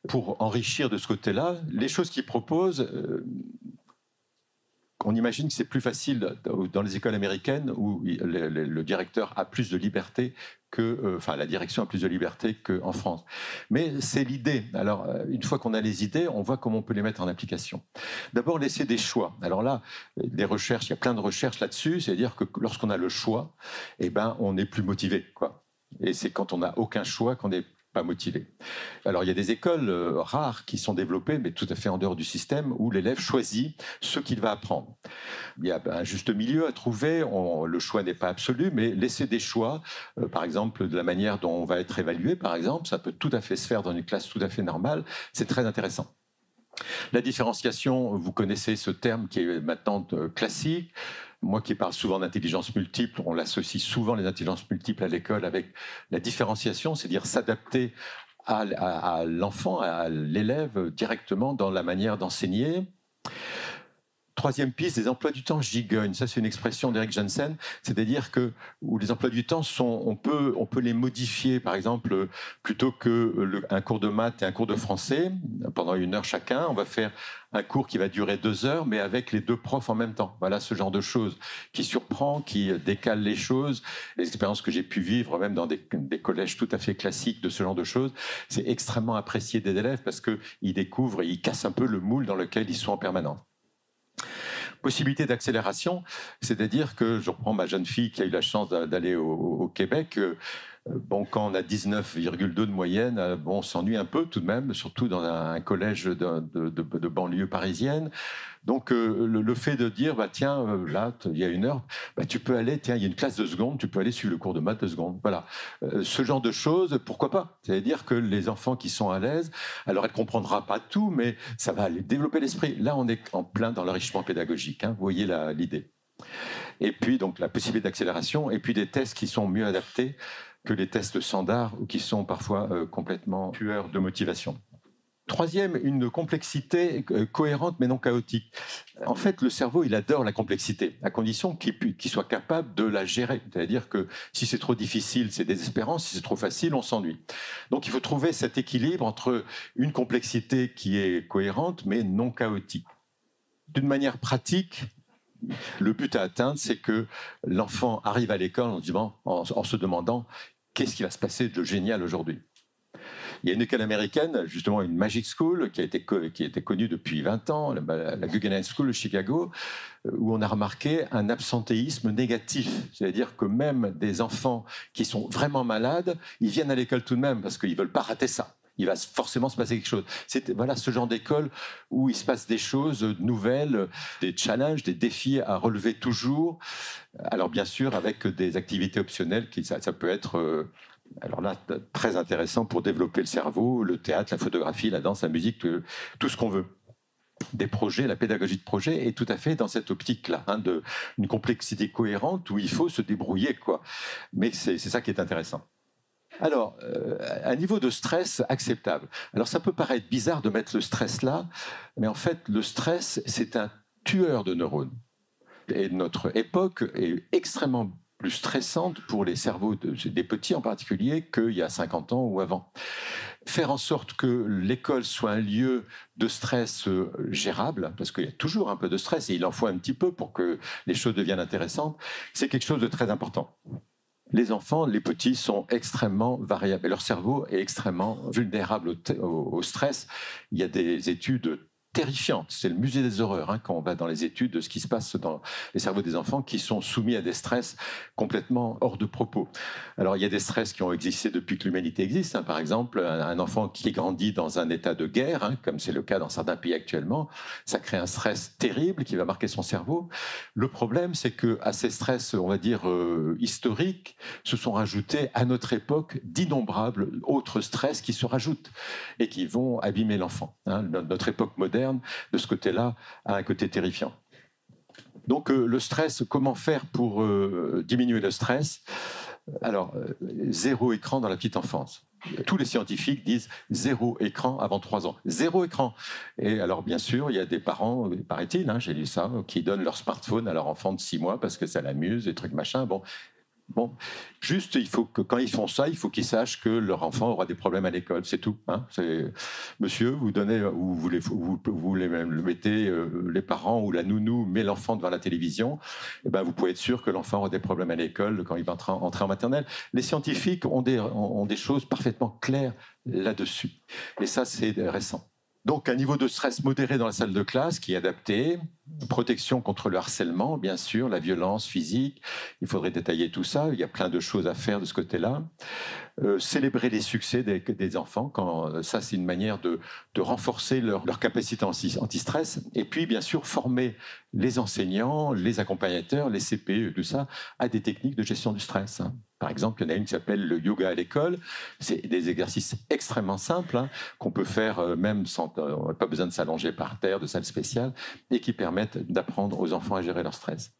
pour enrichir de ce côté-là, les choses qu'il propose, on imagine que c'est plus facile dans les écoles américaines où le, directeur a plus de liberté que, euh, enfin, la direction a plus de liberté qu'en France. Mais c'est l'idée. Alors, euh, une fois qu'on a les idées, on voit comment on peut les mettre en application. D'abord, laisser des choix. Alors là, des recherches, il y a plein de recherches là-dessus. C'est-à-dire que lorsqu'on a le choix, eh ben, on est plus motivé, quoi. Et c'est quand on n'a aucun choix qu'on est motivé. Alors il y a des écoles euh, rares qui sont développées, mais tout à fait en dehors du système, où l'élève choisit ce qu'il va apprendre. Il y a un juste milieu à trouver, le choix n'est pas absolu, mais laisser des choix, euh, par exemple de la manière dont on va être évalué, par exemple, ça peut tout à fait se faire dans une classe tout à fait normale, c'est très intéressant. La différenciation, vous connaissez ce terme qui est maintenant euh, classique. Moi qui parle souvent d'intelligence multiple, on l'associe souvent les intelligences multiples à l'école avec la différenciation, c'est-à-dire s'adapter à, l'enfant, à l'élève directement dans la manière d'enseigner. Troisième piste, les emplois du temps gigognes. Ça, c'est une expression d'Eric Jensen, c'est-à-dire que où les emplois du temps sont, on peut, on peut les modifier. Par exemple, plutôt que un cours de maths et un cours de français pendant une heure chacun, on va faire un cours qui va durer deux heures, mais avec les deux profs en même temps. Voilà ce genre de choses qui surprend, qui décale les choses. L'expérience que j'ai pu vivre, même dans des, des, collèges tout à fait classiques de ce genre de choses, c'est extrêmement apprécié des élèves parce qu'ils découvrent et ils cassent un peu le moule dans lequel ils sont en permanence possibilité d'accélération, c'est-à-dire que je reprends ma jeune fille qui a eu la chance d'aller au, Québec. Bon, quand on a 19,2 de moyenne, euh, bon, on s'ennuie un peu tout de même, surtout dans un collège de, banlieue parisienne. Donc euh, le, fait de dire, bah, tiens, euh, là, il y a une heure, bah, tu peux aller, tiens, il y a une classe de seconde, tu peux aller suivre le cours de maths de seconde. Voilà. Ce genre de choses, pourquoi pas? C'est-à-dire que les enfants qui sont à l'aise, alors elle comprendra pas tout, mais ça va aller développer l'esprit. Là, on est en plein dans l'enrichissement pédagogique. Hein, vous voyez l'idée. Et puis, donc, la possibilité d'accélération, et puis des tests qui sont mieux adaptés que les tests standards ou qui sont parfois complètement tueurs de motivation. Troisième, une complexité euh, cohérente mais non chaotique. En fait, le cerveau, il adore la complexité, à condition qu'il soit capable de la gérer. C'est-à-dire que si c'est trop difficile, c'est désespérant, si c'est trop facile, on s'ennuie. Donc il faut trouver cet équilibre entre une complexité qui est cohérente mais non chaotique. D'une manière pratique, le but à atteindre, c'est que l'enfant arrive à l'école en se demandant qu'est-ce qui va se passer de génial aujourd'hui? Il y a une école américaine, justement une Magic School, qui a été, qui connue depuis 20 ans, la, la Guggenheim School de Chicago, euh, où on a remarqué un absentéisme négatif. C'est-à-dire que même des enfants qui sont vraiment malades, ils viennent à l'école tout de même parce qu'ils ne veulent pas rater ça il va forcément se passer quelque chose. C'est voilà ce genre d'école où il se passe des choses nouvelles, des challenges, des défis à relever toujours. Alors bien sûr avec des activités optionnelles qui ça, peut être euh, alors là, très intéressant pour développer le cerveau, le théâtre, la photographie, la danse, la musique, tout, ce qu'on veut des projets, la pédagogie de projet est tout à fait dans cette optique-là, hein, de une complexité cohérente où il faut se débrouiller, quoi. Mais c'est ça qui est intéressant. Alors, euh, un niveau de stress acceptable. Alors, ça peut paraître bizarre de mettre le stress là, mais en fait, le stress, c'est un tueur de neurones. Et notre époque est extrêmement plus stressante pour les cerveaux des petits en particulier qu'il y a 50 ans ou avant. Faire en sorte que l'école soit un lieu de stress euh, gérable, parce qu'il y a toujours un peu de stress et il en faut un petit peu pour que les choses deviennent intéressantes, c'est quelque chose de très important. Les enfants, les petits, sont extrêmement variables et leur cerveau est extrêmement vulnérable au, stress. Il y a des études terrifiante. C'est le musée des horreurs hein, quand on va dans les études de ce qui se passe dans les cerveaux des enfants qui sont soumis à des stress complètement hors de propos. Alors il y a des stress qui ont existé depuis que l'humanité existe. Hein. Par exemple, un, enfant qui grandit dans un état de guerre, hein, comme c'est le cas dans certains pays actuellement, ça crée un stress terrible qui va marquer son cerveau. Le problème, c'est que à ces stress, on va dire euh, historiques, se sont rajoutés à notre époque d'innombrables autres stress qui se rajoutent et qui vont abîmer l'enfant. Notre époque moderne de ce côté-là, a un côté terrifiant. Donc euh, le stress, comment faire pour euh, diminuer le stress? Alors, euh, zéro écran dans la petite enfance. Tous les scientifiques disent zéro écran avant trois ans. Zéro écran. Et alors, bien sûr, il y a des parents, paraît-il, hein, j'ai lu ça, qui donnent leur smartphone à leur enfant de six mois parce que ça l'amuse, des trucs machin. Bon, Bon, juste, il faut que quand ils font ça, il faut qu'ils sachent que leur enfant aura des problèmes à l'école, c'est tout. Hein. monsieur, vous donnez, vous voulez, vous, les, le mettez, euh, les parents ou la nounou met l'enfant devant la télévision, et eh ben vous pouvez être sûr que l'enfant aura des problèmes à l'école quand il va entrer, entrer en maternelle. Les scientifiques ont des, ont des choses parfaitement claires là-dessus, et ça c'est récent. Donc un niveau de stress modéré dans la salle de classe qui est adapté, protection contre le harcèlement, bien sûr, la violence physique, il faudrait détailler tout ça, il y a plein de choses à faire de ce côté-là. Euh, célébrer les succès des, enfants, quand euh, ça c'est une manière de, renforcer leur, capacité anti-stress, et puis bien sûr former les enseignants, les accompagnateurs, les CPE, tout ça, à des techniques de gestion du stress. Hein. Par exemple, il y en a une qui s'appelle le yoga à l'école. C'est des exercices extrêmement simples hein, qu'on peut faire euh, même sans euh, pas besoin de s'allonger par terre, de salle spéciale, et qui permettent d'apprendre aux enfants à gérer leur stress.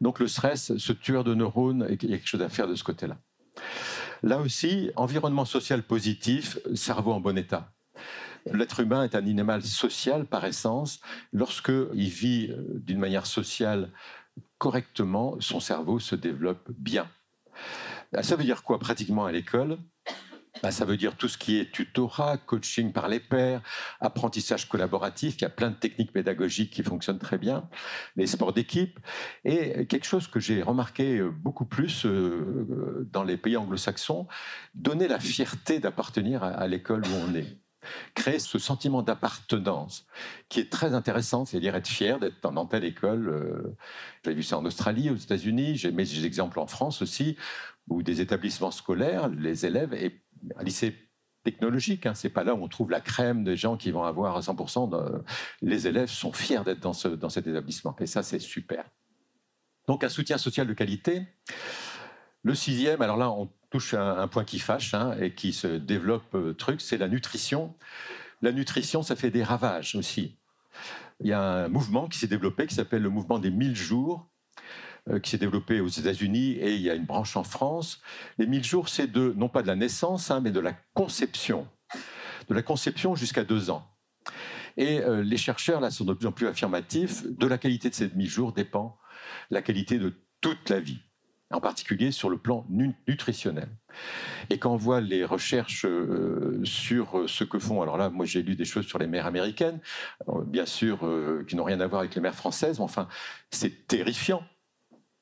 Donc le stress, ce tueur de neurones, il y a quelque chose à faire de ce côté-là. Là aussi, environnement social positif, cerveau en bon état. L'être humain est un animal social par essence. Lorsqu'il vit euh, d'une manière sociale correctement, son cerveau se développe bien. Ça veut dire quoi pratiquement à l'école? Bah, ça veut dire tout ce qui est tutorat, coaching par les pairs, apprentissage collaboratif, il y a plein de techniques pédagogiques qui fonctionnent très bien, les sports d'équipe. Et quelque chose que j'ai remarqué beaucoup plus euh, dans les pays anglo-saxons, donner la fierté d'appartenir à l'école où on est créer ce sentiment d'appartenance qui est très intéressant, c'est-à-dire être fier d'être dans, telle école. Euh, j'ai vu ça en Australie, aux États-Unis, j'ai des exemples en France aussi, où des établissements scolaires, les élèves, un lycée technologique, hein, c'est pas là où on trouve la crème des gens qui vont avoir 100%. De, les élèves sont fiers d'être dans, ce, dans cet établissement, et ça c'est super. Donc un soutien social de qualité. Le sixième, alors là, on touche à un point qui fâche hein, et qui se développe euh, truc, c'est la nutrition. La nutrition, ça fait des ravages aussi. Il y a un mouvement qui s'est développé qui s'appelle le mouvement des 1000 jours, qui s'est développé aux États-Unis et il y a une branche en France. Les 1000 jours, c'est de, non pas de la naissance, hein, mais de la conception. De la conception jusqu'à deux ans. Et euh, les chercheurs là sont de plus en plus affirmatifs. De la qualité de ces 1000 jours dépend la qualité de toute la vie en particulier sur le plan nutritionnel. Et quand on voit les recherches euh, sur ce que font, alors là, moi j'ai lu des choses sur les mères américaines, euh, bien sûr, euh, qui n'ont rien à voir avec les mères françaises, mais enfin, c'est terrifiant.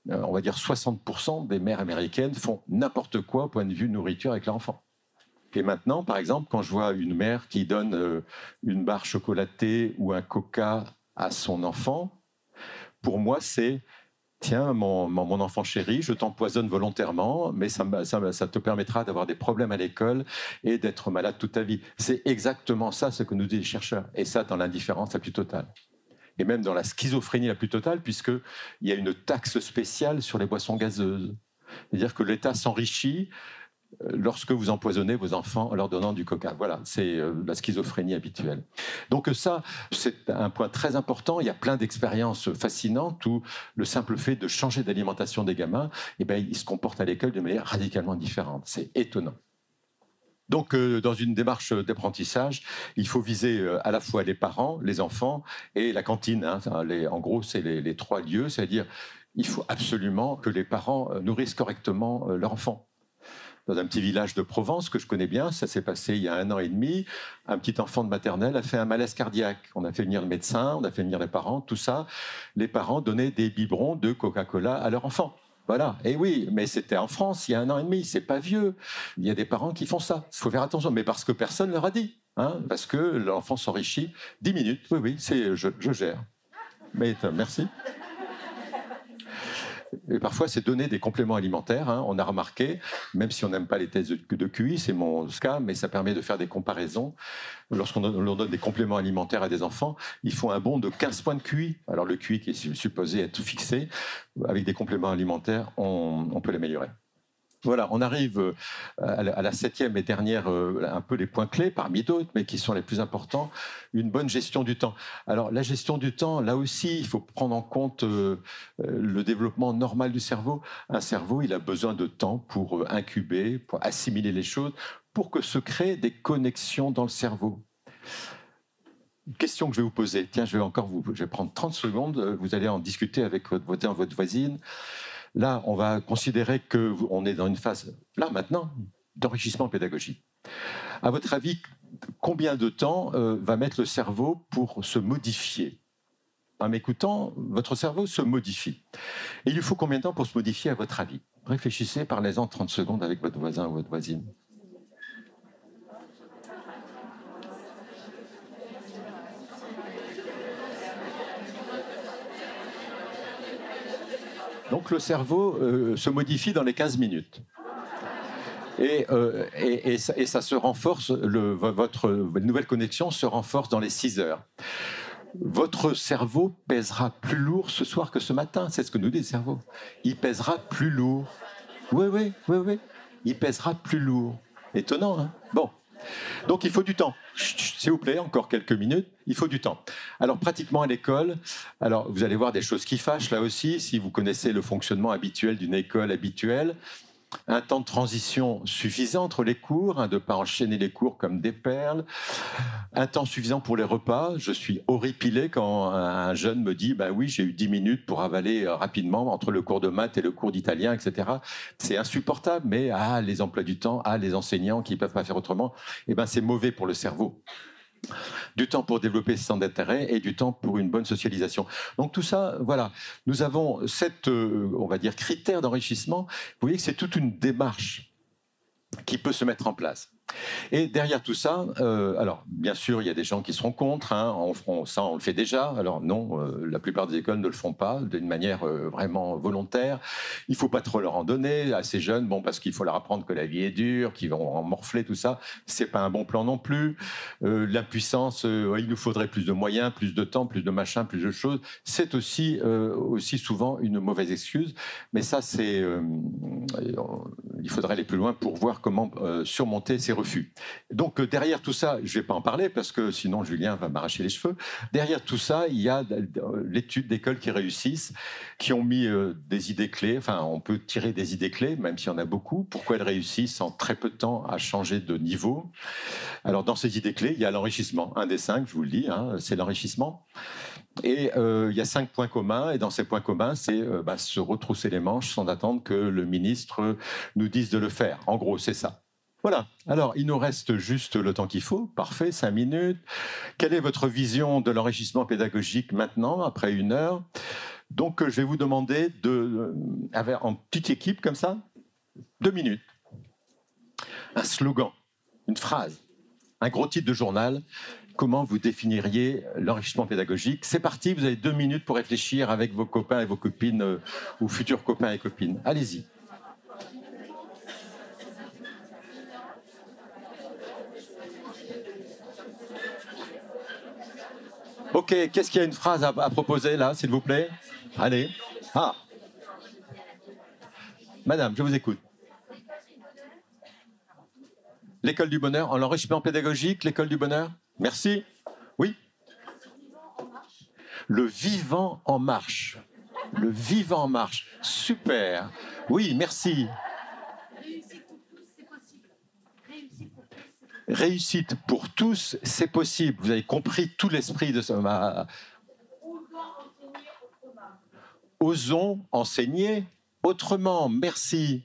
On va dire 60% des mères américaines font n'importe quoi au point de vue nourriture avec leur enfant. Et maintenant, par exemple, quand je vois une mère qui donne euh, une barre chocolatée ou un coca à son enfant, pour moi, c'est Tiens, mon, enfant chéri, je t'empoisonne volontairement, mais ça, ça te permettra d'avoir des problèmes à l'école et d'être malade toute ta vie. C'est exactement ça ce que nous disent les chercheurs. Et ça, dans l'indifférence la plus totale et même dans la schizophrénie la plus totale, puisqu'il y a une taxe spéciale sur les boissons gazeuses. C'est-à-dire que l'État s'enrichit euh, lorsque vous empoisonnez vos enfants en leur donnant du coca. Voilà, c'est euh, la schizophrénie habituelle. Donc ça, c'est un point très important. Il y a plein d'expériences fascinantes où le simple fait de changer d'alimentation des gamins, eh ben, ils se comportent à l'école de manière radicalement différente. C'est étonnant. Donc, euh, dans une démarche d'apprentissage, il faut viser à la fois les parents, les enfants et la cantine. Hein. en gros, c'est les, trois lieux, c'est-à-dire il faut absolument que les parents nourrissent correctement leur enfant dans un petit village de Provence que je connais bien. Ça s'est passé il y a un an et demi. Un petit enfant de maternelle a fait un malaise cardiaque. On a fait venir le médecin, on a fait venir les parents, tout ça. Les parents donnaient des biberons de Coca-Cola à leur enfant. Voilà. Et oui, mais c'était en France il y a un an et demi. C'est pas vieux. Il y a des parents qui font ça. Il faut faire attention, mais parce que personne leur a dit. Hein, parce que l'enfant s'enrichit. Dix minutes. Oui, oui, je, je gère. Mais euh, merci. Et parfois, c'est donner des compléments alimentaires. Hein. On a remarqué, même si on n'aime pas les tests de, QI, c'est mon cas, mais ça permet de faire des comparaisons. Lorsqu'on donne des compléments alimentaires à des enfants, ils font un bond de 15 points de QI. Alors le QI qui est supposé être fixé, avec des compléments alimentaires, on peut l'améliorer. Voilà, on arrive euh, à la septième et dernière, euh, un peu les points clés parmi d'autres, mais qui sont les plus importants, une bonne gestion du temps. Alors la gestion du temps, là aussi, il faut prendre en compte euh, le développement normal du cerveau. Un cerveau, il a besoin de temps pour incuber, pour assimiler les choses, pour que se créent des connexions dans le cerveau. Une question que je vais vous poser, tiens, je vais encore vous, je vais prendre 30 secondes, vous allez en discuter avec votre, votre voisine. Là, on va considérer qu'on est dans une phase, là maintenant, d'enrichissement pédagogique. À votre avis, combien de temps euh, va mettre le cerveau pour se modifier? En m'écoutant, votre cerveau se modifie. Et il lui faut combien de temps pour se modifier à votre avis? Réfléchissez, parlez-en 30 secondes avec votre voisin ou votre voisine. Donc le cerveau euh, se modifie dans les 15 minutes. Et, euh, et, ça, se renforce, votre nouvelle connexion se renforce dans les 6 heures. Votre cerveau pèsera plus lourd ce soir que ce matin, c'est ce que nous dit le cerveau. Il pèsera plus lourd. Oui, oui, oui, oui. Il pèsera plus lourd. Étonnant, hein? Bon. Donc il faut du temps. S'il vous plaît, encore quelques minutes. Il faut du temps. Alors pratiquement à l'école, alors vous allez voir des choses qui fâchent là aussi. Si vous connaissez le fonctionnement habituel d'une école habituelle, un temps de transition suffisant entre les cours, hein, de ne pas enchaîner les cours comme des perles, un temps suffisant pour les repas. Je suis horripilé quand un jeune me dit bah oui, j'ai eu 10 minutes pour avaler euh, rapidement entre le cours de maths et le cours d'italien, etc. C'est insupportable, mais ah, les emplois du temps, ah, les enseignants qui ne peuvent pas faire autrement, eh ben, c'est mauvais pour le cerveau du temps pour développer ce centre d'intérêt et du temps pour une bonne socialisation. Donc tout ça, voilà, nous avons cette, euh, on va dire, critère d'enrichissement. Vous voyez que c'est toute une démarche qui peut se mettre en place. Et derrière tout ça, euh, alors bien sûr, il y a des gens qui seront contre. Hein, ça, on le fait déjà. Alors non, euh, la plupart des écoles ne le font pas d'une manière euh, vraiment volontaire. Il faut pas trop leur en donner à ces jeunes, bon parce qu'il faut leur apprendre que la vie est dure, qu'ils vont en morfler tout ça. C'est pas un bon plan non plus. L'impuissance, il nous faudrait plus de moyens, plus de temps, plus de machin, plus de choses. C'est aussi aussi souvent une mauvaise excuse. Mais ça, c'est il faudrait aller plus loin pour voir comment surmonter ces Donc euh, derrière tout ça, je ne vais pas en parler parce que sinon Julien va m'arracher les cheveux. Derrière tout ça, il y a l'étude d'écoles qui réussissent, qui ont mis euh, des idées clés. Enfin, on peut tirer des idées clés, même s'il y en a beaucoup. Pourquoi elles réussissent en très peu de temps à changer de niveau Alors dans ces idées clés, il y a l'enrichissement. Un des cinq, je vous le dis, hein, c'est l'enrichissement. Et euh, il y a cinq points communs, et dans ces points communs, c'est bah, se retrousser les manches sans attendre que le ministre nous dise de le faire. En gros, c'est ça. Voilà. Alors, il nous reste juste le temps qu'il faut. Parfait, cinq minutes. Quelle est votre vision de l'enrichissement pédagogique maintenant, après une heure? Donc, je vais vous demander de, en petite équipe comme ça, deux minutes. Un slogan. une phrase, un gros titre de journal. Comment vous définiriez l'enrichissement pédagogique? C'est parti, vous avez deux minutes pour réfléchir avec vos copains et vos copines euh, ou futurs copains et copines. Allez-y. Qu'est-ce qu'il y a une phrase à, proposer là, s'il vous plaît? Allez. Ah. Madame, je vous écoute. L'école du bonheur, en l'enrichissement pédagogique, l'école du bonheur? Merci. Oui Le vivant en marche. Le vivant en marche. Super. Oui, merci. Réussite pour tous, c'est possible. Vous avez compris tout l'esprit de ce. Osons enseigner autrement. Merci.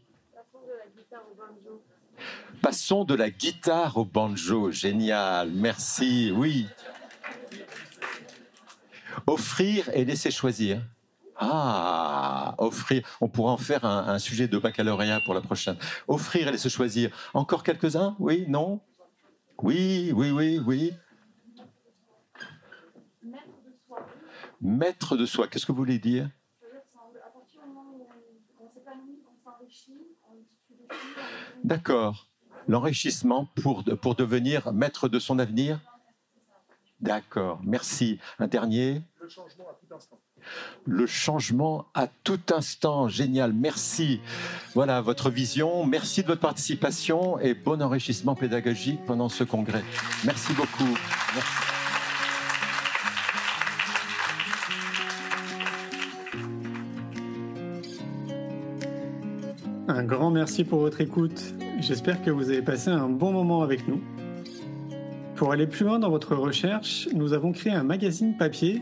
Passons de la guitare au banjo. Génial. Merci. Oui. Offrir et laisser choisir. Ah, offrir. On pourra en faire un, un, sujet de baccalauréat pour la prochaine. Offrir et laisser choisir. Encore quelques-uns? Oui? Non? Oui, oui, oui, oui. Maître de soi. Qu'est-ce que vous voulez dire? D'accord. L'enrichissement pour, pour devenir maître de son avenir? D'accord, merci. Un dernier? Le changement à tout instant. Le changement à tout instant, génial, merci. Voilà votre vision, merci de votre participation et bon enrichissement pédagogique pendant ce congrès. Merci beaucoup. Merci. Un grand merci pour votre écoute. J'espère que vous avez passé un bon moment avec nous. Pour aller plus loin dans votre recherche, nous avons créé un magazine papier,